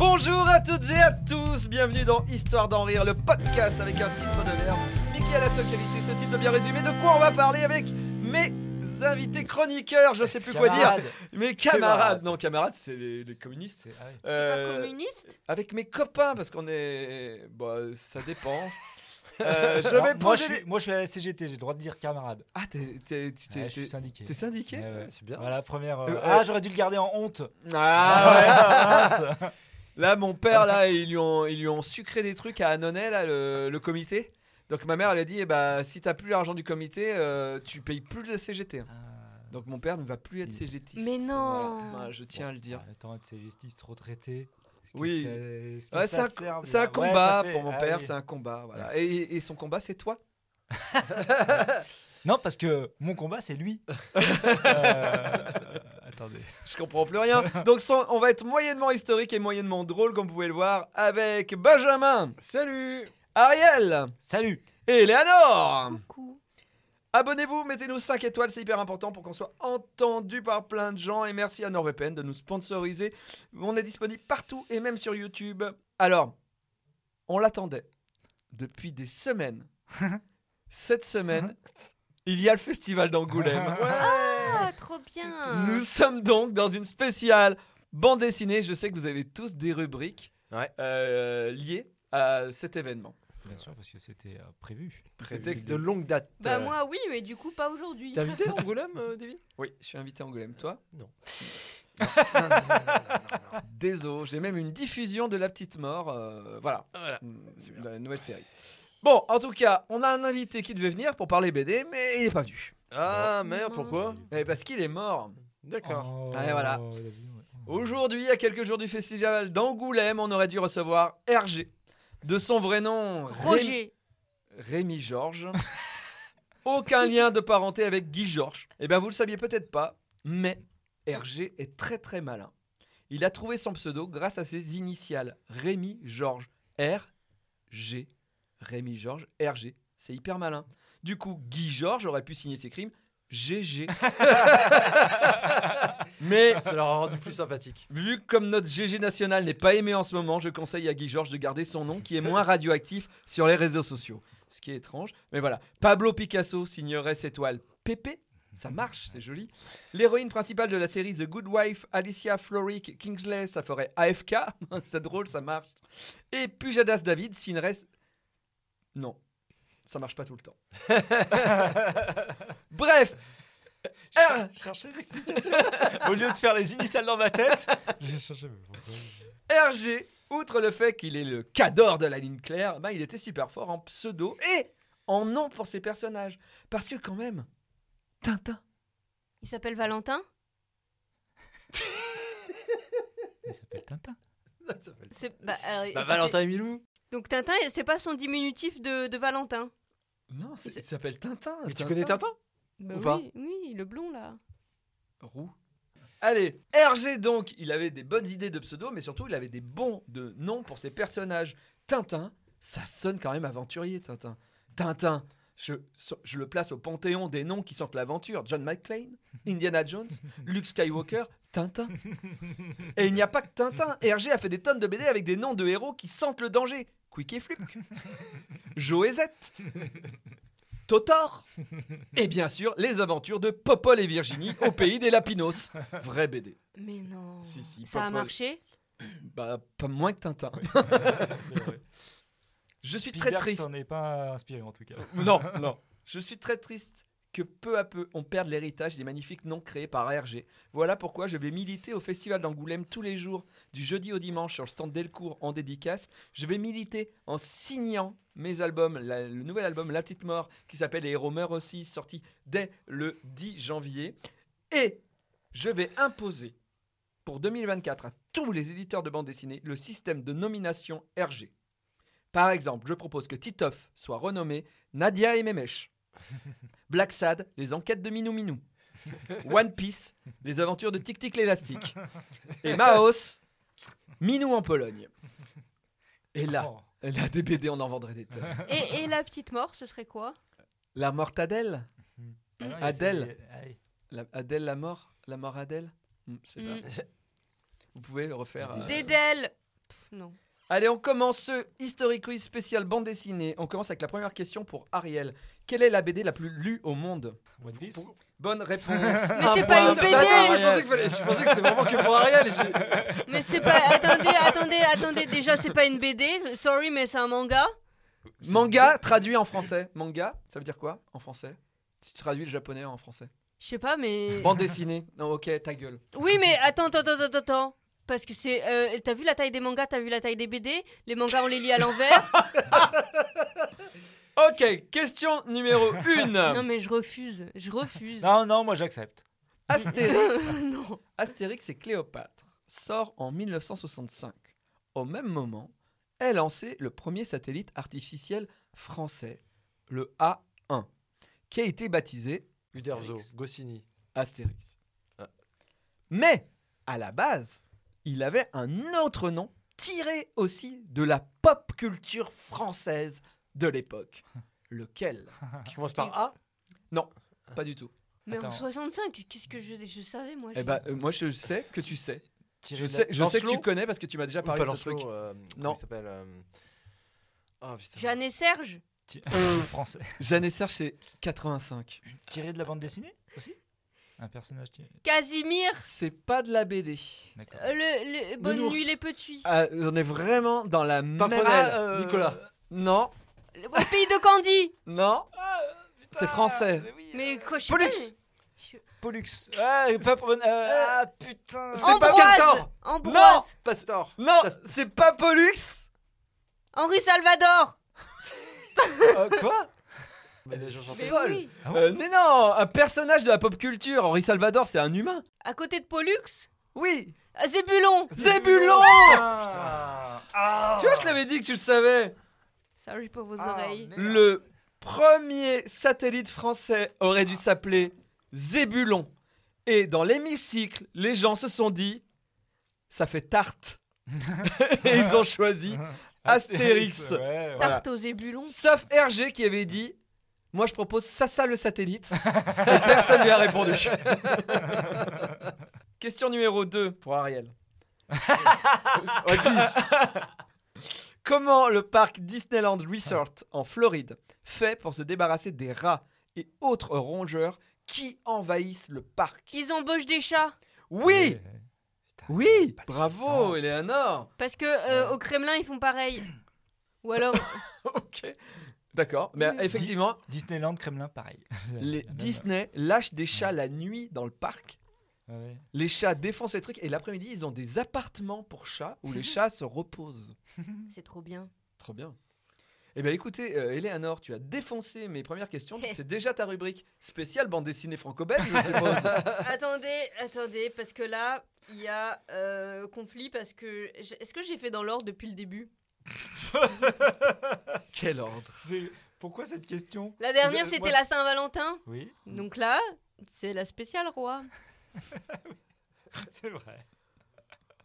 Bonjour à toutes et à tous, bienvenue dans Histoire d'en rire, le podcast avec un titre de merde, mais qui a la seule qualité, ce titre de bien résumé, de quoi on va parler avec mes invités chroniqueurs, je sais plus quoi dire, Camarades. mes camarades, non camarades c'est les, les communistes, C'est- ah oui. Euh, communiste avec mes copains parce qu'on est, bah ça dépend. Euh, je Alors, vais moi, je poser suis, moi, je suis à la CGT, j'ai le droit de dire camarade. Ah t'es, t'es, tu t'es, Ouais, je suis syndiqué. t'es syndiqué Ouais, ouais. C'est bien. Voilà, première. euh, Euh, ah, euh, j'aurais dû le garder en honte. Ah ouais. mince. Là, mon père, là, ils lui ont, ils lui ont sucré des trucs à Annonay, là, le, le comité. Donc ma mère, elle a dit, eh ben, si t'as plus l'argent du comité, euh, tu payes plus le CGT. Donc mon père ne va plus être CGTiste. Mais non. Voilà. Voilà, je tiens à le dire. Attends, c'est justice retraité. Est-ce que Oui. ça- est-ce que Ouais, ça c'est un, sert c'est un bien Ouais, combat fait- pour mon ah père, oui. c'est un combat. Voilà. Et, et son combat, c'est toi Non, parce que mon combat, c'est lui. Euh, Attendez. Je comprends plus rien. Donc son- on va être moyennement historique et moyennement drôle, comme vous pouvez le voir, avec Benjamin. Salut Ariel Salut. et Léanor. Coucou. Abonnez-vous, mettez-nous 5 étoiles, c'est hyper important pour qu'on soit entendu par plein de gens. Et merci à NordVPN de nous sponsoriser. On est disponible partout et même sur YouTube. Alors, on l'attendait depuis des semaines. Cette semaine, il y a le festival d'Angoulême. Ah, trop bien. Nous sommes donc dans une spéciale bande dessinée. Je sais que vous avez tous des rubriques euh, liées à cet événement. Bien sûr, parce que c'était euh, prévu. C'était de longue date. Bah Euh, moi oui, mais du coup pas aujourd'hui. T'es invité à Angoulême, euh, David? Oui, je suis invité à Angoulême. Toi? Non. Désolé, j'ai même une diffusion de La Petite Mort. euh, voilà, Voilà. Mm, la nouvelle série. Bon, en tout cas, on a un invité qui devait venir pour parler BD, mais il n'est pas venu. Ah merde, pourquoi Eh, parce qu'il est mort. D'accord. Oh, Allez, voilà. ouais. Aujourd'hui, à quelques jours du festival d'Angoulême, on aurait dû recevoir Hergé. De son vrai nom, Ré- Roger. Rémi Georges. Aucun lien de parenté avec Guy Georges. Eh bien, vous le saviez peut-être pas, mais Hergé est très très malin. Il a trouvé son pseudo grâce à ses initiales. Rémi Georges. R, G. Rémi Georges, RG. C'est hyper malin. Du coup, Guy Georges aurait pu signer ses crimes. GG. mais Ça leur a rendu plus sympathique. Vu que comme notre GG national n'est pas aimé en ce moment, je conseille à Guy Georges de garder son nom qui est moins radioactif sur les réseaux sociaux. Ce qui est étrange. Mais voilà. Pablo Picasso signerait cette toile Pépé. Ça marche, c'est joli. L'héroïne principale de la série The Good Wife, Alicia Florrick Kingsley, ça ferait AFK. c'est drôle, ça marche. Et Pujadas David signerait. Non, ça marche pas tout le temps. Bref. R- Chercher l'explication. Au lieu de faire les initiales dans ma tête, j'ai cherché. RG, outre le fait qu'il est le cador de la ligne claire, bah, il était super fort en pseudo et en nom pour ses personnages. Parce que quand même, Tintin. Il s'appelle Valentin? Il s'appelle Tintin. Bah, euh, Bah Valentin et Milou. Donc Tintin, c'est pas son diminutif de, de Valentin. Non, c'est- il s'appelle Tintin. Mais tu connais Tintin? Bah Ou oui, pas? oui, le blond là. Roux. Allez, RG donc, il avait des bonnes idées de pseudo, mais surtout il avait des bons de noms pour ses personnages. Tintin, ça sonne quand même aventurier, Tintin. Tintin, je, je le place au panthéon des noms qui sentent l'aventure. John McClane, Indiana Jones, Luke Skywalker, Tintin. Et il n'y a pas que Tintin. RG a fait des tonnes de BD avec des noms de héros qui sentent le danger. Quick et Fluke, Joe et Zette, Totor. Et bien sûr, les aventures de Popol et Virginie au pays des Lapinos. Vrai BD. Mais non. Si, si, Ça a Popol. marché? Bah, pas moins que Tintin. Je suis très Spielberg triste. s'en est pas inspiré en tout cas. Non, non. Je suis très triste que peu à peu on perde l'héritage des magnifiques noms créés par RG. Voilà pourquoi je vais militer au Festival d'Angoulême tous les jours, du jeudi au dimanche sur le stand Delcourt en dédicace. Je vais militer en signant mes albums, le nouvel album La Petite Mort qui s'appelle Les Héros meurent aussi, sorti dès le 10 janvier. Et je vais imposer pour 2024 à tous les éditeurs de bande dessinée le système de nomination RG. Par exemple, je propose que Titoff soit renommé Nadia et Memesh. Black Sad, les enquêtes de Minou Minou. One Piece, les aventures de Tic Tic l'élastique. Et Maos, Minou en Pologne. Et là, Oh. là des BD, on en vendrait des tonnes. Et, et la petite mort, ce serait quoi? La mortadelle a Adèle. ah la, Adèle la mort La mort Adèle? Hmm, Je sais Mm. pas. Vous pouvez le refaire. euh, Dédel Pff, Non. Allez, on commence ce History Quiz spécial bande dessinée. On commence avec la première question pour Ariel. Quelle est la BD la plus lue au monde One Piece. Bonne réponse. Mais c'est pas une BD. Attends, moi, je pensais, qu'il fallait- je pensais que c'était vraiment que pour Ariel. et j'ai- Mais c'est pas. Attendez, attendez, attendez. Déjà, c'est pas une BD. Sorry, mais c'est un manga. Manga traduit en français. Manga, ça veut dire quoi en français? Si tu traduis le japonais en français. Je sais pas, mais. Bande dessinée. Non, ok, ta gueule. Oui, mais attends, attends, attends, attends, attends. Parce que c'est. euh, t'as vu la taille des mangas, t'as vu la taille des BD Les mangas, on les lit à l'envers. Ok, question numéro 1. non, mais je refuse. Je refuse. Non, non, moi j'accepte. Astérix. non. Astérix et Cléopâtre sort en 1965. Au même moment, est lancé le premier satellite artificiel français, le A1, qui a été baptisé Uderzo, Astérix. Goscinny. Astérix. Ah. Mais, à la base, il avait un autre nom tiré aussi de la pop culture française de l'époque. Lequel? Qui commence par A? Pas du tout. Mais en Attends. 65, qu'est-ce que je, je savais, moi Eh ben, euh, moi, je sais que tu sais. Thierry Je sais, je sais que tu connais parce que tu m'as déjà parlé de ce truc. Euh, Non. il s'appelle euh, Oh putain. Jeanne et Serge? Français. Jeanne et Serge, c'est 85. Tiré de la bande dessinée aussi? Un personnage tiré. Casimir C'est pas de la BD. D'accord. euh, le, le- Bonne Nounours. nuit les petits. Ah, on est vraiment dans la même. Ah, euh, Nicolas. Non, Le pays de Candy non. C'est français. Mais, oui, Mais euh, quoi, je sais Pollux. pas, mais- je- Pollux. Ah, pas pour- euh, ah putain. C'est pas Castor. Ambroise Non Pastor. Non, c'est pas Pollux. Henri Salvador Euh, quoi? Les gens chantent. Mais Folle. oui. Ah ouais Euh, mais non, un personnage de la pop culture. Henri Salvador, c'est un humain. À côté de Pollux Oui. ah, Zébulon Zébulon Putain. Ah. Tu vois, je l'avais dit que tu le savais. Sorry pour vos Ah, oreilles. merde. Le premier satellite français aurait dû s'appeler Zébulon. Et dans l'hémicycle, les gens se sont dit, ça fait tarte. Et ils ont choisi Astérix. Ouais, ouais. Voilà. Tarte aux Zébulon. Sauf RG qui avait dit Moi je propose Sassa le satellite. Et personne lui a répondu. Question numéro 2 pour Ariel. Comment le parc Disneyland Resort en Floride fait pour se débarrasser des rats et autres rongeurs qui envahissent le parc? Ils embauchent des chats. Oui Ouais. Oui pas de Bravo. Eleanor Parce que euh, au Kremlin, ils font pareil. Ou alors. Ok. D'accord. Mais Oui. effectivement, Disneyland, Kremlin, pareil. les Disney lâchent des chats la nuit dans le parc Ouais. Les chats défoncent les trucs et l'après-midi, ils ont des appartements pour chats où les chats se reposent. C'est trop bien. Trop bien. Eh bien écoutez, euh, Eleanor, tu as défoncé mes premières questions. C'est déjà ta rubrique spéciale bande dessinée franco-belge, je suppose. attendez, attendez, parce que là, il y a euh, conflit parce que. Est-ce que j'ai fait dans l'ordre depuis le début? Quel ordre Pourquoi cette question? La dernière, c'était la Saint-Valentin. Oui, Donc là, c'est la spéciale roi. c'est vrai.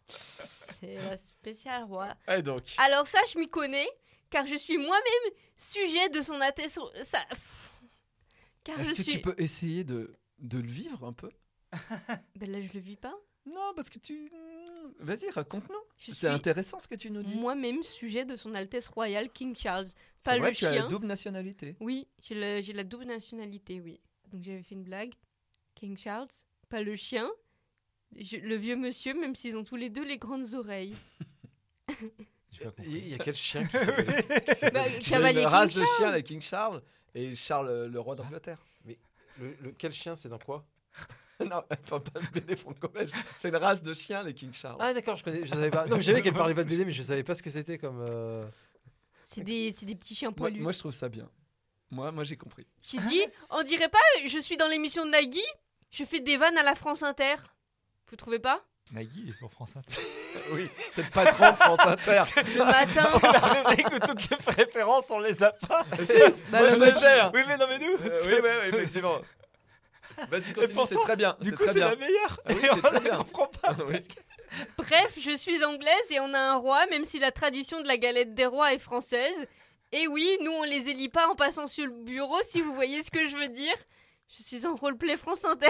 C'est la spéciale roi. Et donc Alors ça, je m'y connais, car je suis moi-même sujet de son attestation. Ça... Est-ce que suis. tu peux essayer de, de le vivre un peu? Ben là, je le vis pas. Non, parce que tu... Vas-y, raconte-nous. C'est intéressant ce que tu nous dis. moi-même sujet de son Altesse royale King Charles. C'est pas vrai le que tu as la chien. double nationalité. Oui, j'ai la double nationalité, oui. Donc j'avais fait une blague. King Charles, pas le chien. Je- le vieux monsieur, même s'ils ont tous les deux les grandes oreilles. Il y a quel chien qui s'appelle qui s'appelle- Bah, C'est Cavalier une King race de chien, la King Charles, et Charles, euh, le roi d'Angleterre. le, le- Quel chien, c'est dans quoi? non, enfin, pas le BD franco-belge. C'est une race de chiens, les King Charles. Ah d'accord, je connais, je savais pas. Non, mais je savais qu'elle parlait pas de BD, mais je savais pas ce que c'était comme. euh, C'est des, c'est des petits chiens moi, poilus. moi, je trouve ça bien. Moi, moi j'ai compris. J'ai dit, on dirait pas, je suis dans l'émission de Nagui, je fais des vannes à la France Inter. Vous trouvez pas? Nagui est sur France Inter. Oui, c'est le patron de France Inter. Le matin. C'est la rubrique où toutes les références, on les a pas. Bah, Moi, le je l'ai fait. hein. Oui, mais non, mais nous. Euh, c'est- oui, oui, oui, effectivement. Vas-y, continue, c'est très bien. Du c'est coup, c'est la meilleure. Ah oui, Et c'est on très la bien. comprend pas. Oui. que- Bref, je suis anglaise et on a un roi, même si la tradition de la galette des rois est française. Et oui, nous on les élit pas en passant sur le bureau, si vous voyez ce que je veux dire. Je suis en roleplay France Inter.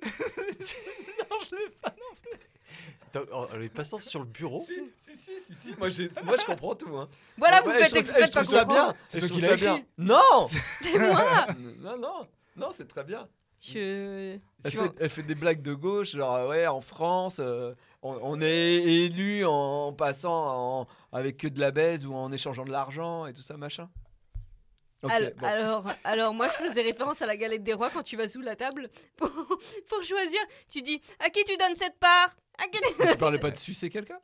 Non, je l'ai pas. Attends, oh, Elle est passante sur le bureau. Si, si, si, si, si. Moi, je comprends tout. Hein. Voilà, Ouais, vous faites exprès de pas trouve ça bien. C'est Je toi trouve qui ça l'as bien. Non C'est moi. Non, non, non, c'est très bien. Je... Elle fait, elle fait des blagues de gauche, genre euh, ouais, en France, euh, on, on est élu en passant en- avec que de la baise ou en échangeant de l'argent et tout ça, machin. Bon. alors, alors, moi je faisais référence à la galette des rois quand tu vas sous la table pour, pour choisir. Tu dis à qui tu donnes cette part? À qui tu- Tu parlais pas de sucer quelqu'un?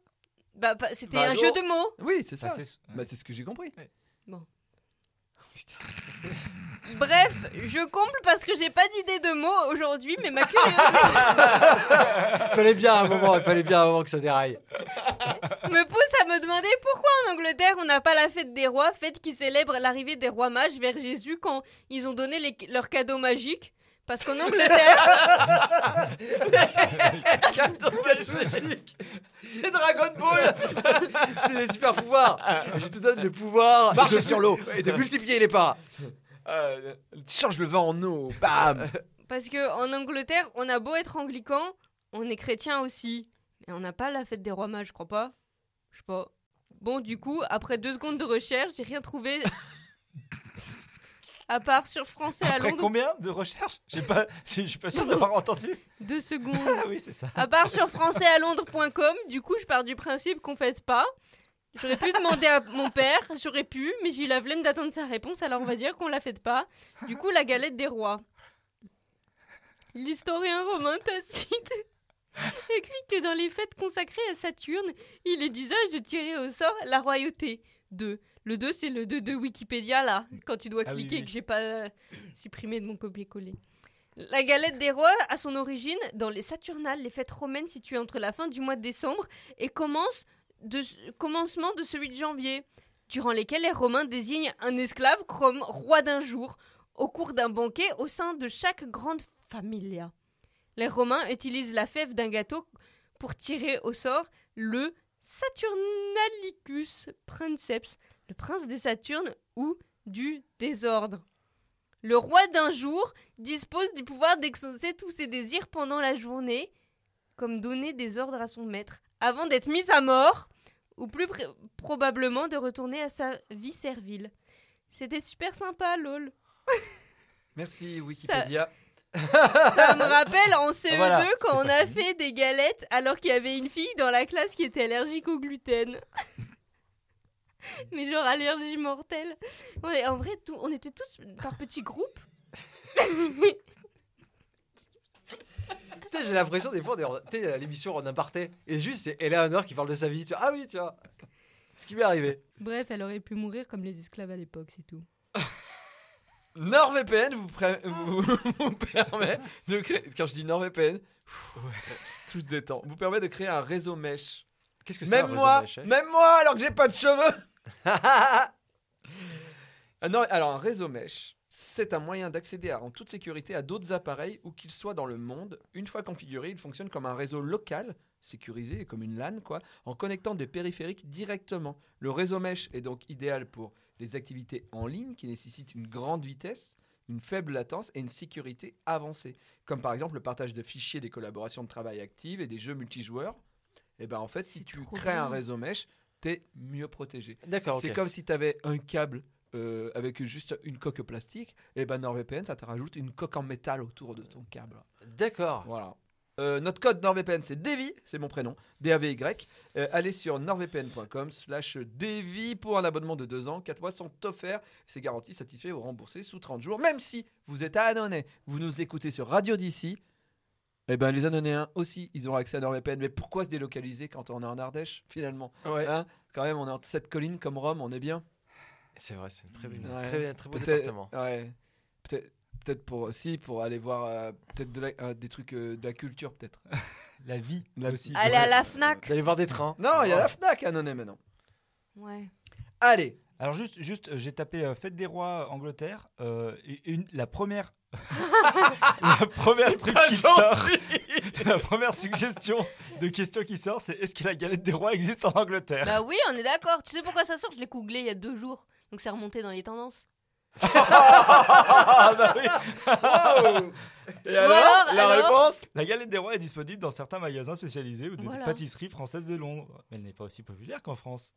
Bah, c'était Bah un non. jeu de mots. Oui, c'est ça. Bah, c'est- Bah, c'est ce que j'ai compris. Bref, je comble parce que j'ai pas d'idée de mots aujourd'hui, mais ma curiosité Il fallait bien un moment, il fallait bien un moment que ça déraille. me pousse à me demander pourquoi en Angleterre on n'a pas la fête des rois, fête qui célèbre l'arrivée des rois mages vers Jésus quand ils ont donné les- leurs cadeaux magiques. Parce qu'en Angleterre, C'est Dragon Ball C'était des super pouvoirs. Je te donne le pouvoir Marcher de- sur l'eau. et de multiplier les pas. Euh, Change le vent en eau, bam parce que en Angleterre, on a beau être anglican, on est chrétien aussi, mais on n'a pas la fête des rois mages, je crois pas. Je sais pas. Bon, du coup, après deux secondes de recherche, j'ai rien trouvé. à part sur français à Après Londres, combien de recherches? J'ai pas, je suis pas sûr d'avoir entendu. deux secondes. Ah oui, c'est ça. À part sur françaisalondres.com, du coup, je pars du principe qu'on fête pas. J'aurais pu demander à mon père, j'aurais pu, mais j'ai eu la flemme d'attendre sa réponse, alors on va dire qu'on la fête pas. Du coup, la galette des rois. L'historien romain Tacite écrit que dans les fêtes consacrées à Saturne, il est d'usage de tirer au sort la royauté. 2. Le 2, c'est le 2 de Wikipédia, là, quand tu dois Ah oui, cliquer oui. que j'ai pas euh, supprimé de mon copier-coller. La galette des rois a son origine dans les Saturnales, les fêtes romaines situées entre la fin du mois de décembre et commence de, commencement de celui de janvier, durant lesquels les Romains désignent un esclave comme roi d'un jour, au cours d'un banquet au sein de chaque grande familia. Les Romains utilisent la fève d'un gâteau pour tirer au sort le Saturnalicus princeps, le prince des Saturnes ou du désordre. Le roi d'un jour dispose du pouvoir d'exaucer tous ses désirs pendant la journée, comme donner des ordres à son maître, avant d'être mis à mort, ou plus pr- probablement de retourner à sa vie servile. C'était super sympa, lol. Merci Wikipédia. Ça me rappelle en CE2 Voilà, quand on a fait des galettes alors qu'il y avait une fille dans la classe qui était allergique au gluten. Mais genre allergie mortelle. Ouais, en vrai, tout, on était tous par petits groupes. J'ai l'impression des fois, à l'émission en aparté, et juste c'est Eleanor qui parle de sa vie. Tu vois, ah oui, tu vois. Ce qui m'est arrivé. Bref, elle aurait pu mourir comme les esclaves à l'époque, c'est tout. NordVPN vous, pré- vous, vous permet de créer. Quand je dis NordVPN, tout se détend. Vous permet de créer un réseau mesh. Qu'est-ce que c'est Même un réseau moi, mesh, hein même moi, alors que j'ai pas de cheveux. Ah non, alors un réseau mesh, c'est un moyen d'accéder en toute sécurité à d'autres appareils où qu'ils soient dans le monde. Une fois configuré, il fonctionne comme un réseau local, sécurisé, comme une LAN, quoi, en connectant des périphériques directement. Le réseau mesh est donc idéal pour les activités en ligne qui nécessitent une grande vitesse, une faible latence et une sécurité avancée, comme par exemple le partage de fichiers des collaborations de travail actives et des jeux multijoueurs. Et ben en fait, si tu crées un réseau mesh, t'es mieux protégé. D'accord. C'est comme si tu avais un câble euh, avec juste une coque plastique, et ben NordVPN, ça te rajoute une coque en métal autour de ton câble. D'accord. Voilà. Euh, notre code NordVPN, c'est Davy, c'est mon prénom, D-A-V-Y. Euh, allez sur nordvpn.com slash Davy pour un abonnement de 2 ans. 4 mois sont offerts. C'est garanti, satisfait ou remboursé sous 30 jours. Même si vous êtes à Annonay, vous nous écoutez sur Radio d'ici, eh ben les Annonayens aussi, ils auront accès à NordVPN. Mais pourquoi se délocaliser quand on est en Ardèche, finalement? Ouais. Hein? Quand même, on est entre cette colline comme Rome, on est bien. C'est vrai, c'est très, bien, Ouais. très, bien, très beau Peut-être- département. Ouais. Peut-être peut-être pour si pour aller voir euh, peut-être de la- euh, des trucs euh, de la culture peut-être. La vie La- aussi. Aller à la Fnac. D'aller voir des trains. Non, il y a la Fnac à Annonay maintenant. Ouais. Allez, Alors juste, juste euh, j'ai tapé euh, Fête des Rois Angleterre. euh, une, la première, la première truc qui sort, la première suggestion de question qui sort, c'est est-ce que la galette des rois existe en Angleterre? Bah oui, on est d'accord. Tu sais pourquoi ça sort? Je l'ai googlé il y a deux jours. Donc c'est remonté dans les tendances. Ah bah oui. Et alors, alors, la alors réponse? La galette des rois est disponible dans certains magasins spécialisés ou des Voilà. pâtisseries françaises de Londres. Mais elle n'est pas aussi populaire qu'en France.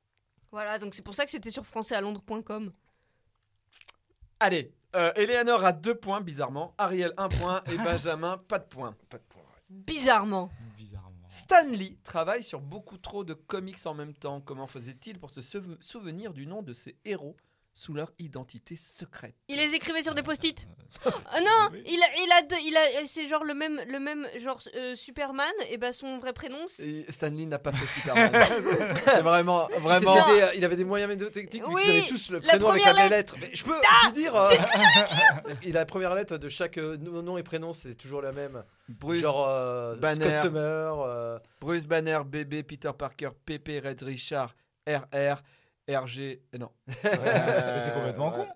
Voilà, donc c'est pour ça que c'était sur françaisalondres.com. Allez, euh, Eleanor a deux points, bizarrement. Ariel, un point. Et Benjamin, pas de point. Pas de point. Bizarrement. Bizarrement. Stanley travaille sur beaucoup trop de comics en même temps. Comment faisait-il pour se souve- souvenir du nom de ses héros? Sous leur identité secrète Il les écrivait sur des post-it. Euh, Ah non, il a, il a, deux- il a, c'est genre le même, le même genre euh, Superman. Et ben son vrai prénom. c'est- Et Stanley n'a pas fait Superman. c'est vraiment, vraiment. Des- il avait des moyens techniques. Oui, vous avez tous le la prénom avec la lettre. Mais je peux vous dire. euh, et la première lettre de chaque euh, nom et prénom, c'est toujours la même. Bruce, Genre euh, Banner. Scott Summer. euh, Bruce Banner, bébé, Peter Parker, PP, Red Richard, RR, RG. euh, Non. c'est complètement ouais. con.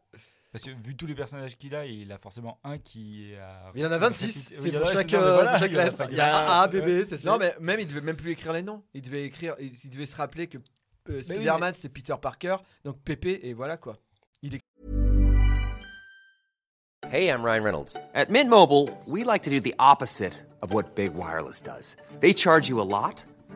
Parce que vu tous les personnages qu'il a, il a forcément un qui a. Il y en a 26. Oui, C'est il pour chaque, mais euh, voilà, pour chaque il lettre. Il y a A, B, B, c'est Non, mais même il devait même plus écrire les noms. Il devait écrire, il, il devait se rappeler que euh, Spider-Man c'est Peter Parker, donc PP et voilà quoi. Hey, I'm Ryan Reynolds. At Mint Mobile, we like to do the opposite of what Big Wireless does. They charge you a lot,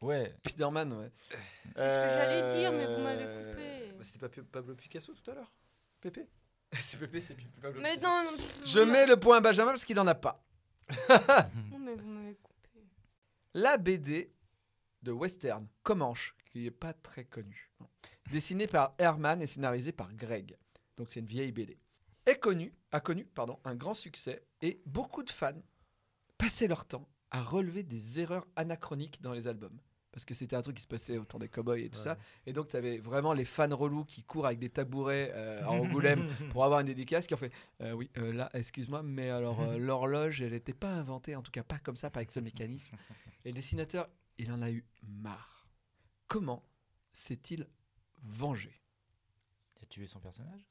Ouais. Spider-Man, ouais. C'est ce que j'allais dire, mais vous m'avez Euh, coupé. C'était pas Pablo Picasso tout à l'heure? Pépé? C'est PP, c'est pas Mais non, Je mets le point à Benjamin parce qu'il en a pas. Non, mais vous m'avez coupé. La BD de Western, Comanche, qui est pas très connue, dessinée par Herman et scénarisée par Greg. Donc c'est une vieille BD. Est connu, a connu pardon, un grand succès et beaucoup de fans passaient leur temps à relever des erreurs anachroniques dans les albums. Parce que c'était un truc qui se passait autour des cowboys et tout ça. Et donc, tu avais vraiment les fans relous qui courent avec des tabourets euh, à Angoulême pour avoir une dédicace qui ont fait euh, Oui, euh, là, excuse-moi, mais alors euh, l'horloge, elle n'était pas inventée, en tout cas pas comme ça, pas avec ce mécanisme. Et le dessinateur, il en a eu marre. Comment s'est-il vengé? Il a tué son personnage?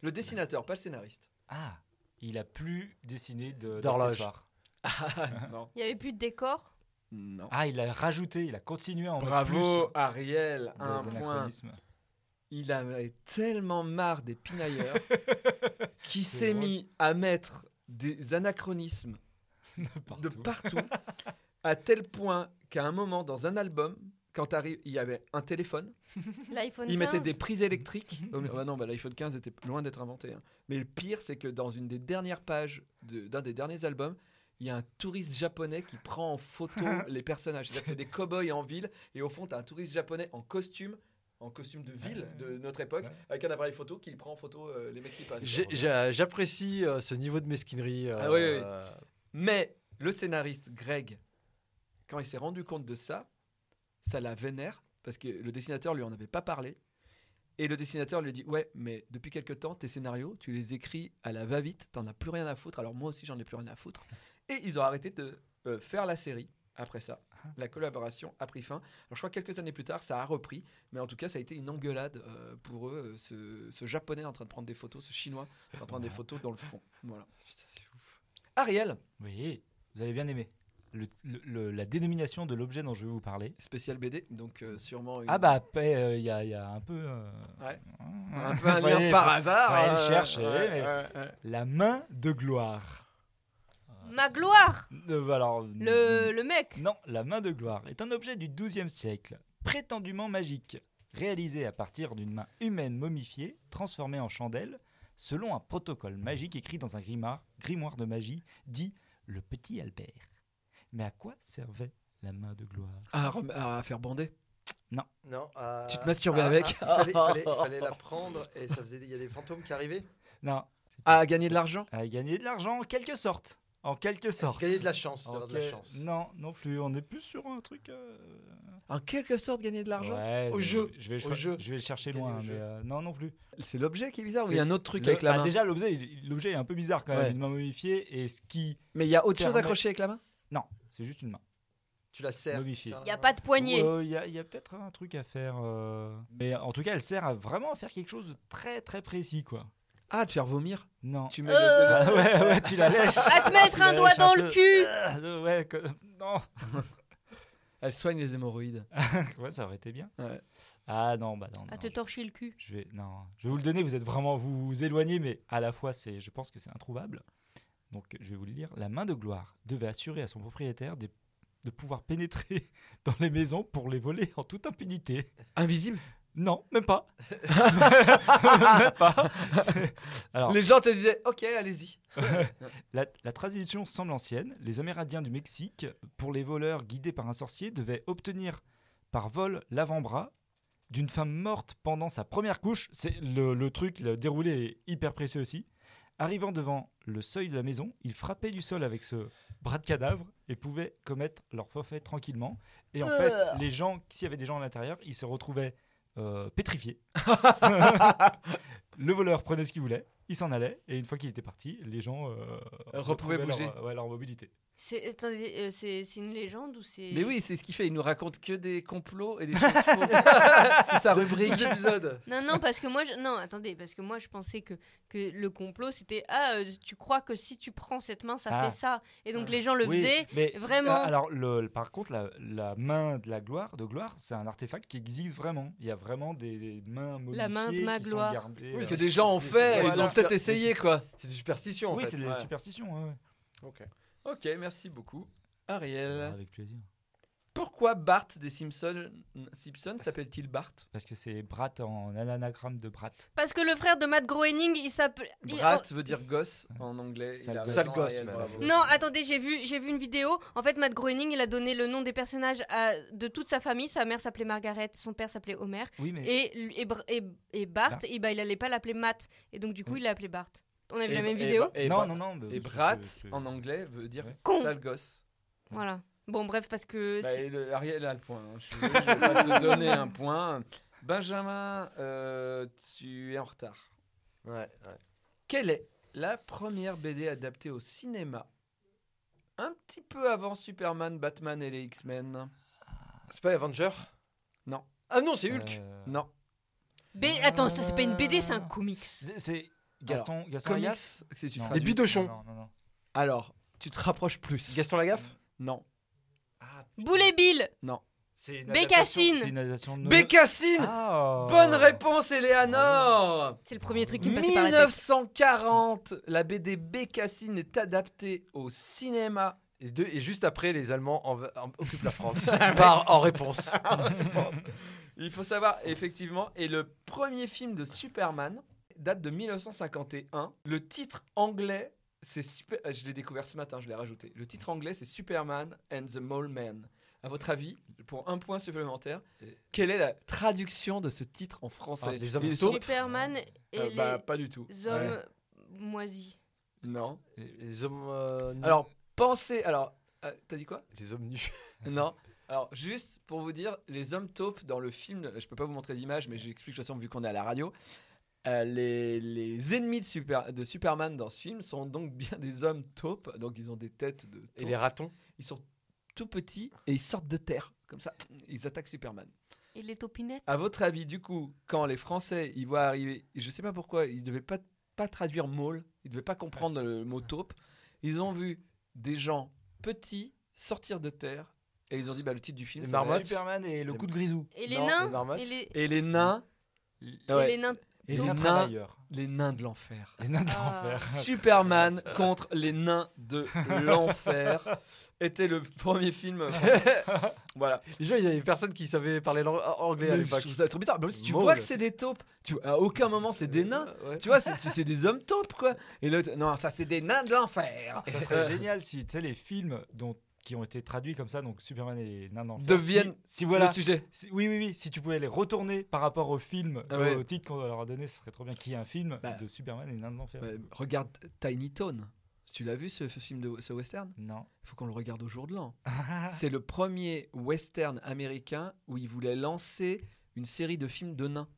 Le dessinateur, pas le scénariste. Ah Il a plus dessiné de- D'horloge. d'accessoires. non. Il y avait plus de décor? Non. Ah, il a rajouté, il a continué à en Bravo, plus Ariel, de- un point. Il avait tellement marre des pinailleurs qu'il C'est s'est drôle. mis à mettre des anachronismes de Partout. partout, à tel point qu'à un moment, dans un album, quand arrive, il y avait un téléphone, L'iPhone il mettait 15. des prises électriques. Oh, mais- bah non, bah, l'iPhone 15 était loin d'être inventé. hein. Mais le pire, c'est que dans une des dernières pages de- d'un des derniers albums, il y a un touriste japonais qui prend en photo les personnages. C'est-à-dire que c'est des cow-boys en ville, et au fond, tu as un touriste japonais en costume, en costume de ville de notre époque, Ouais. avec un appareil photo qui prend en photo euh, les mecs qui passent. J'apprécie euh, ce niveau de mesquinerie. euh, Ah oui, oui. Mais le scénariste Greg, quand il s'est rendu compte de ça, ça la vénère parce que le dessinateur lui en avait pas parlé. Et le dessinateur lui dit Ouais, mais depuis quelque temps, tes scénarios, tu les écris à la va-vite, t'en as plus rien à foutre. Alors moi aussi, j'en ai plus rien à foutre. Et ils ont arrêté de euh, faire la série après ça. La collaboration a pris fin. Alors je crois que quelques années plus tard, ça a repris. Mais en tout cas, ça a été une engueulade euh, pour eux. euh, Ce, ce japonais en train de prendre des photos, ce chinois en train de prendre des photos dans le fond. Voilà. Ariel, Oui, vous avez bien aimé. Le- le- le- la dénomination de l'objet dont je vais vous parler. spécial BD, donc euh, sûrement une- Ah bah après, euh, il y, a, il y a un peu... euh, Ouais. un peu un fallait- lien par hasard. fallait le euh, chercher, ouais, mais- ouais, ouais. La main de gloire. Ma gloire. Euh, alors, Le, le mec. Non, la main de gloire est un objet du XIIe siècle, prétendument magique, réalisé à partir d'une main humaine momifiée, transformée en chandelle, selon un protocole magique écrit dans un grimoire, grimoire de magie dit le petit Albert. Mais à quoi servait La main de gloire? Rem- à faire bander? Non. euh, Tu te masturbais ah, avec? Ah, il fallait, fallait- fallait la prendre et ça faisait. Il y a des fantômes qui arrivaient? Non. À gagner de l'argent? À gagner de l'argent en quelque sorte. En quelque sorte. Gagner de la chance, En d'avoir de la quel- chance. Non, non plus. On est plus sur un truc. euh, En quelque sorte, gagner de l'argent Ouais, Au je- jeu, Je vais, au cho- jeu. je vais le chercher Gagner loin, au mais jeu. euh, non, non plus. C'est l'objet qui est bizarre ou C'est il y a un autre truc Le- avec la bah, main Déjà, l'objet, il- l'objet est un peu bizarre quand même. Ouais. Une main momifiée et ce qui. Mais il y a autre chose Permet- accroché avec la main Non, c'est juste une main. Tu la serres. Momifié. Il y a pas de poignée. Euh, Il y a, il y a peut-être un truc à faire. euh, Mais en tout cas, elle sert à vraiment à faire quelque chose de très très précis, quoi. Ah, de faire vomir Non. Tu mets Euh. le- Ah ouais, ouais, tu la lèches. À te mettre un doigt dans un le cul. Ah, ouais, que- non. Elle soigne les hémorroïdes. Ouais, ça aurait été bien. Ouais. Ah non, bah non. À non, te je- torcher le cul. Je vais, non, je vais vous le donner. Vous êtes vraiment vous, vous éloignez, mais à la fois, c'est, je pense que c'est introuvable. Donc, je vais vous le lire. La main de gloire devait assurer à son propriétaire des- de pouvoir pénétrer dans les maisons pour les voler en toute impunité. Invisible? Non, même pas. même pas. Alors, Les gens te disaient, ok, allez-y. la, la tradition semble ancienne. Les Amérindiens du Mexique, pour les voleurs guidés par un sorcier, devaient obtenir par vol l'avant-bras d'une femme morte pendant sa première couche. C'est le, le truc, le déroulé est hyper précis aussi. Arrivant devant le seuil de la maison, ils frappaient du sol avec ce bras de cadavre et pouvaient commettre leur forfait tranquillement. Et en fait, Euh. les gens, s'il y avait des gens à l'intérieur, ils se retrouvaient euh, pétrifiés. le voleur prenait ce qu'il voulait, il s'en allait, et une fois qu'il était parti, les gens euh, Repouvaient bouger. Leur, ouais, leur mobilité. C'est attendez, euh, c'est une légende ou c'est Mais oui, c'est ce qu'il fait. Il nous raconte que des complots et des choses c'est sa rubrique. Épisodes. Non non parce que moi je... non attendez parce que moi je pensais que que le complot c'était ah euh, tu crois que si tu prends cette main ça Ah. fait ça et donc les gens le Oui, faisaient mais vraiment. euh, Alors, le, le- par contre, la, la main de la gloire, de gloire, c'est un artefact qui existe vraiment. Il y a vraiment des, des mains momifiées La main de ma qui sont gloire. gardées, Oui, euh, Que des gens ont fait, ils ont peut-être essayé quoi. C'est des superstitions en oui, fait. c'est des superstitions. Ok. Ok, merci beaucoup. Ariel. Avec plaisir. Pourquoi Bart des Simpsons, Simpsons s'appelle-t-il Bart? Parce que c'est Brat en anagramme de Brat. Parce que le frère de Matt Groening il s'appelle il- Brat veut dire gosse en anglais. Sale Il a gosse. raison, Sale gosse, Ariel, même. bravo. Non, attendez, j'ai vu, j'ai vu une vidéo. En fait, Matt Groening, il a donné le nom des personnages à- de toute sa famille. Sa mère s'appelait Margaret, son père s'appelait Homer. Oui, mais Et, lui- et, Br- et, et Bart, Bart. et bah, il allait pas l'appeler Matt. Et donc, du coup, il l'a appelé Bart. On a vu Et- la même et- vidéo Et, non, non, non. et Brat en anglais veut dire Ouais. Con. sale gosse. Voilà. Bon, bref, parce que. Bah, le- Ariel a le point. hein. Je vais pas te donner un point. Benjamin, euh, tu es en retard. Ouais, ouais. Quelle est la première BD adaptée au cinéma? Un petit peu avant Superman, Batman et les X-Men. C'est pas Avenger? Non. Ah non, c'est Hulk. Euh, Non. B- Attends, ça, c'est pas une BD, c'est un comics. c'est- C'est Gaston, Gaston Comics, Lagaffe si tu Non. Les bidochons. Non, non, non. Alors, tu te rapproches plus. Gaston Lagaffe Non. Ah, Boule et Bill c'est une Bécassine. adaptation- C'est une de. Bécassine Ah. Bonne réponse, Eleanor C'est le premier truc qui me passait par la tête. 1940, la BD Bécassine est adaptée au cinéma. et, deux, et juste après, les Allemands en- en- occupent la France. Par en réponse. Il faut savoir, effectivement, et le premier film de Superman date de 1951. Le titre anglais, c'est super. Je l'ai découvert ce matin, je l'ai rajouté. Le titre anglais, c'est Superman and the Mole Man. À votre avis, pour un point supplémentaire, quelle est la traduction de ce titre en français? Ah, les hommes taupes. Superman et Euh, bah, pas du tout. les hommes moisis. Non. Les hommes. euh, nus. Alors, pensez. Alors, euh, t'as dit quoi? Les hommes nus. Non. Alors, juste pour vous dire, les hommes taupes dans le film, je peux pas vous montrer d'image, mais j'explique de toute façon vu qu'on est à la radio. Euh, les, les ennemis de, Super- de Superman dans ce film sont donc bien des hommes taupes, donc ils ont des têtes de. Et taupes. les ratons. Ils sont tout petits et ils sortent de terre, comme ça. Ils attaquent Superman. Et les topinettes? À votre avis, du coup, quand les Français ils voient arriver, je sais pas pourquoi, ils devaient pas, pas traduire mole, ils devaient pas comprendre le mot taupe. Ils ont vu des gens petits sortir de terre et ils ont dit bah, le titre du film. Être- Superman et le coup de grisou. Et les Non, nains. Et les, Et les nains, et ouais, les nains et les nains, les nains de l'enfer. Les nains de Ah. l'enfer. Superman contre les nains de l'enfer était le premier film. voilà. Les gens, il y avait personne qui savait parler anglais à l'époque. ça trop bizarre. Mais tu vois que c'est des taupes. Tu, à aucun moment c'est des nains. Ouais. Tu vois, c'est c'est des hommes taupes quoi. Et l'autre, non, ça c'est des nains de l'enfer. Ça serait génial si, tu sais, les films dont qui ont été traduits comme ça, donc Superman et Nain d'Enfer. Deviennent Si, si voilà. Le sujet. si- oui, oui, oui. Si tu pouvais les retourner par rapport au film, Ah au- titre qu'on leur a donné, ce serait trop bien qu'il y ait un film Bah. de Superman et Nain d'Enfer. Ouais, regarde Tiny Town. Tu l'as vu ce, ce film de ce western? Non. Il faut qu'on le regarde au jour de l'an. C'est le premier western américain où ils voulaient lancer une série de films de nains.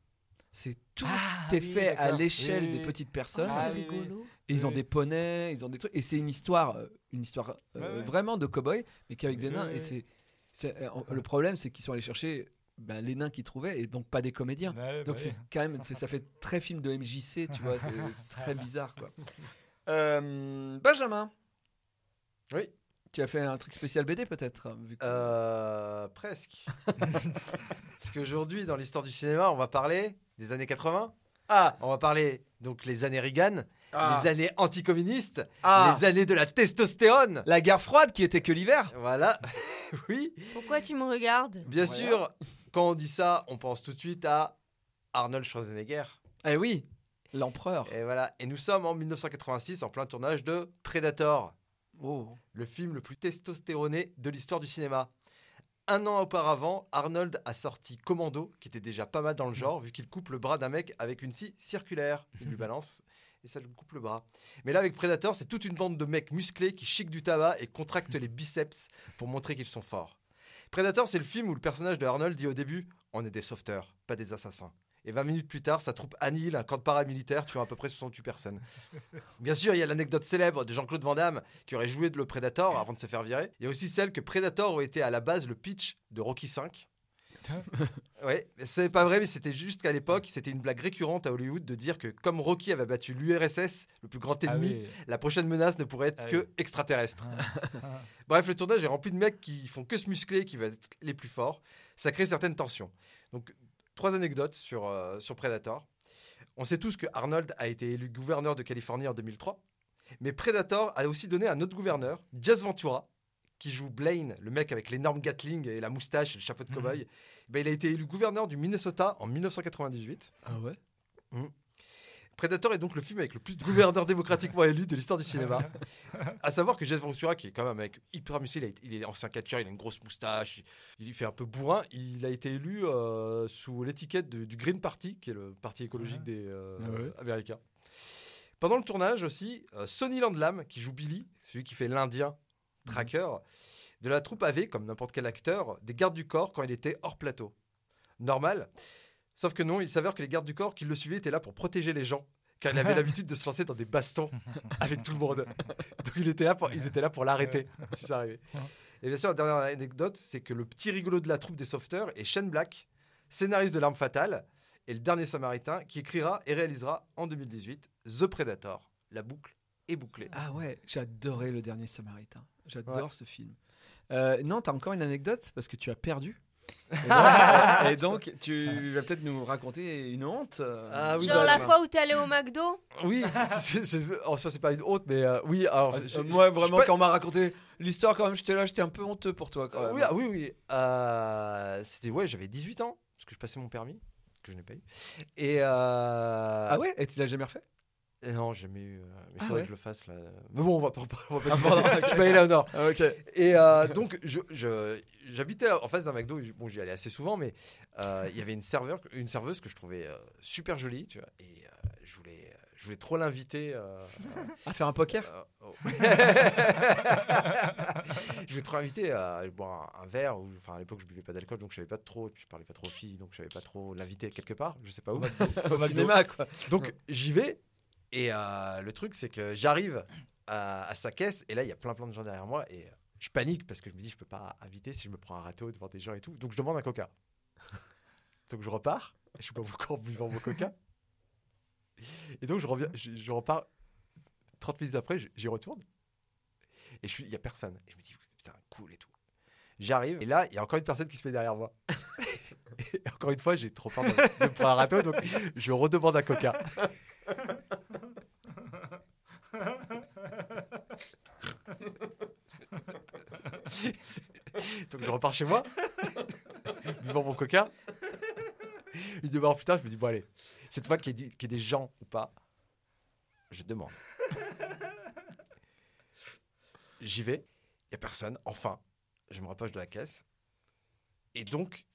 C'est tout Ah, est oui, fait à l'échelle Oui, des petites personnes. Ah, c'est oui, oui. rigolo. Et ils ont oui. des poneys, ils ont des trucs. Et c'est une histoire, euh, une histoire euh, Ouais, vraiment de cow-boy, mais qu'avec des nains. Et c'est, c'est- euh, le problème, c'est qu'ils sont allés chercher ben, les nains qu'ils trouvaient et donc pas des comédiens. Ouais, Donc bah c'est oui. quand même, c'est- ça fait très film de MJC, tu vois, c'est c'est très bizarre quoi. Euh, Benjamin. Oui. Tu as fait un truc spécial BD peut-être vu que- Euh, presque. Parce qu'aujourd'hui, dans l'histoire du cinéma, on va parler des années 80. Ah, On va parler donc les années Reagan, ah, les années anticommunistes, ah, les années de la testostérone. la guerre froide qui était que l'hiver. Voilà. oui. Pourquoi tu me regardes? Bien Voilà. sûr, quand on dit ça, on pense tout de suite à Arnold Schwarzenegger. Eh oui, l'empereur. Et voilà. Et nous sommes en 1986 en plein tournage de Predator, Oh. le film le plus testostéroné de l'histoire du cinéma. Un an auparavant, Arnold a sorti Commando, qui était déjà pas mal dans le genre, vu qu'il coupe le bras d'un mec avec une scie circulaire. Il lui balance et ça lui coupe le bras. Mais là, avec Predator, c'est toute une bande de mecs musclés qui chiquent du tabac et contractent les biceps pour montrer qu'ils sont forts. Predator, c'est le film où le personnage de Arnold dit au début On est des sauveteurs, pas des assassins. Et 20 minutes plus tard, sa troupe annihile un camp de paramilitaires tuant à peu près 68 personnes. Bien sûr, il y a l'anecdote célèbre de Jean-Claude Van Damme qui aurait joué de le Predator avant de se faire virer. Il y a aussi celle que Predator aurait été à la base le pitch de Rocky V. Ouais, c'est pas vrai, mais c'était juste qu'à l'époque, c'était une blague récurrente à Hollywood de dire que comme Rocky avait battu l'URSS, le plus grand Ah ennemi, oui. la prochaine menace ne pourrait être Ah que oui. extraterrestre. Bref, le tournage est rempli de mecs qui font que se muscler, qui veulent être les plus forts. Ça crée certaines tensions. Donc, trois anecdotes sur, euh, sur Predator. On sait tous que Arnold a été élu gouverneur de Californie en 2003. Mais Predator a aussi donné un autre gouverneur, Jazz Ventura, qui joue Blaine, le mec avec l'énorme Gatling et la moustache et le chapeau de cow-boy. Ben, il a été élu gouverneur du Minnesota en 1998. Ah ouais? Predator est donc le film avec le plus de gouverneurs démocratiquement élus de l'histoire du cinéma. À savoir que Jazz Ventura, qui est quand même un mec hyper musclé, il, est ancien catcheur, il a une grosse moustache, il, fait un peu bourrin. Il a été élu euh, sous l'étiquette du Green Party, qui est le parti écologique des euh, Ah ouais. Américains. Pendant le tournage aussi, euh, Sonny Landlam, qui joue Billy, celui qui fait l'Indien tracker, de la troupe avait, comme n'importe quel acteur, des gardes du corps quand il était hors plateau. Normal. Sauf que non, il s'avère que les gardes du corps qui le suivaient étaient là pour protéger les gens, car il avait l'habitude de se lancer dans des bastons avec tout le monde. Donc il était là pour- ils étaient là pour l'arrêter si ça arrivait. Et bien sûr, la dernière anecdote, c'est que le petit rigolo de la troupe des sauveteurs est Shane Black, scénariste de L'Arme Fatale, et le dernier Samaritain, qui écrira et réalisera en 2018 The Predator. La boucle est bouclée. Ah ouais, adoré le dernier Samaritain. J'adore ce film. Euh, non, t'as encore une anecdote? Parce que tu as perdu. Et donc, et donc, tu vas peut-être nous raconter une honte. euh, Ah oui, Genre bah, la fois où t'es allé au McDo Oui, c'est- c'est- en soi, c'est pas une honte, mais euh, oui. Alors, Ah, euh, moi, vraiment, quand on m'a raconté l'histoire, quand même, j'étais là, j'étais un peu honteux pour toi. Quand même. oui, ah oui, oui. Euh, C'était, ouais, j'avais 18 ans, parce que je passais mon permis, que je n'ai pas eu. Et. euh, Ah ouais Et tu l'as jamais refait? Et Non, j'ai jamais eu. euh, mais il Ah faudrait ouais. que je le fasse là. Mais bon, on va pas. On va pas Ah, pardon, Je suis pas allé là au nord. ah, Ok. Et euh, donc, je, je- j'habitais en face d'un McDo. Bon, j'y allais assez souvent, mais euh, il y avait une, serveur, une serveuse que je trouvais euh, super jolie, tu vois. Et euh, je, voulais, je voulais trop l'inviter. À faire un poker? oh. je voulais trop l'inviter à boire un, un verre. Ou, enfin, à l'époque, je buvais pas d'alcool, donc je savais pas trop. Et puis, je parlais pas trop aux filles, donc je savais pas trop l'inviter quelque part. Je sais pas où. au cinéma, quoi. Donc j'y vais et le truc c'est que j'arrive à, à sa caisse et là il y a plein plein de gens derrière moi et je panique parce que je me dis je peux pas inviter si je me prends un râteau devant des gens et tout. Donc je demande un coca. donc je repars, je suis pas encore en buvant mon coca. Et donc je repars 30 minutes après, j'y retourne et il y a personne. Et je me dis putain cool et tout. J'arrive et là il y a encore une personne qui se met derrière moi. et encore une fois j'ai trop peur de, de me prendre un râteau donc je redemande un coca. Donc je repars chez moi, buvant mon coca. Une demi-heure plus tard, je me dis, bon allez, cette fois qu'il y, y ait des gens ou pas, je demande. J'y vais, Il n'y a personne. Enfin, je me rapproche de la caisse. Et donc,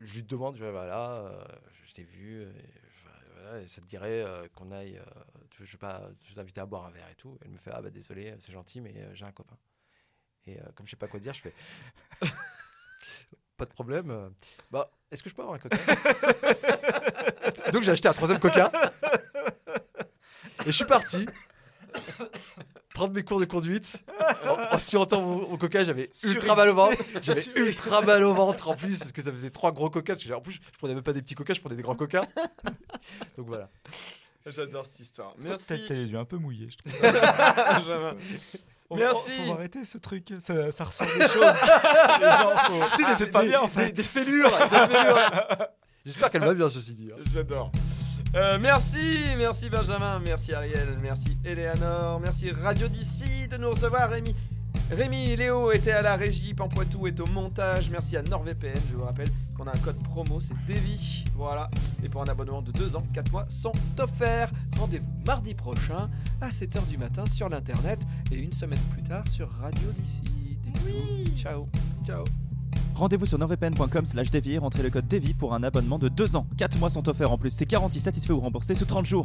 je lui demande, je voilà, euh, je t'ai vu, euh, je- voilà, et ça te dirait euh, qu'on aille, euh, tu veux- je sais pas, je vais t'inviter à boire un verre et tout. Elle me fait, ah bah désolé, c'est gentil, mais euh, j'ai un copain. Et euh, comme je sais pas quoi dire, je fais, pas de problème. euh, bah, est-ce que je peux avoir un coca? Donc j'ai acheté un troisième coca. Et je suis parti prendre mes cours de conduite. En, en surentant mon, mon coca, j'avais ultra mal au ventre. J'avais ultra mal au ventre en plus parce que ça faisait trois gros coca. Parce que j'ai- en plus, je prenais même pas des petits coca, je prenais des grands coca. Donc voilà. J'adore cette histoire. Merci. t'as les yeux un peu mouillés, je trouve. Merci. Faut, faut arrêter ce truc, ça, ça ressort des choses. C'est pas Des- bien en fait. Des, fêlures. des fêlures. J'espère qu'elle va bien, ceci dit. hein. J'adore. Euh, merci, merci Benjamin, merci Ariel, merci Eleanor, merci Radio d'ici de nous recevoir. Rémi, Rémi et Léo étaient à la régie, Pampoitou est au montage. Merci à NordVPN, je vous rappelle qu'on a un code promo, c'est Devi. Voilà. Et pour un abonnement de 2 ans, 4 mois sont offerts. Rendez-vous mardi prochain à 7h du matin sur l'internet et une semaine plus tard sur Radio d'ici. Des bisous. Ciao. Ciao. Rendez-vous sur nordvpn.com slash Devi, rentrez le code Devi pour un abonnement de 2 ans. 4 mois sont offerts en plus, c'est garanti satisfait ou remboursé sous 30 jours.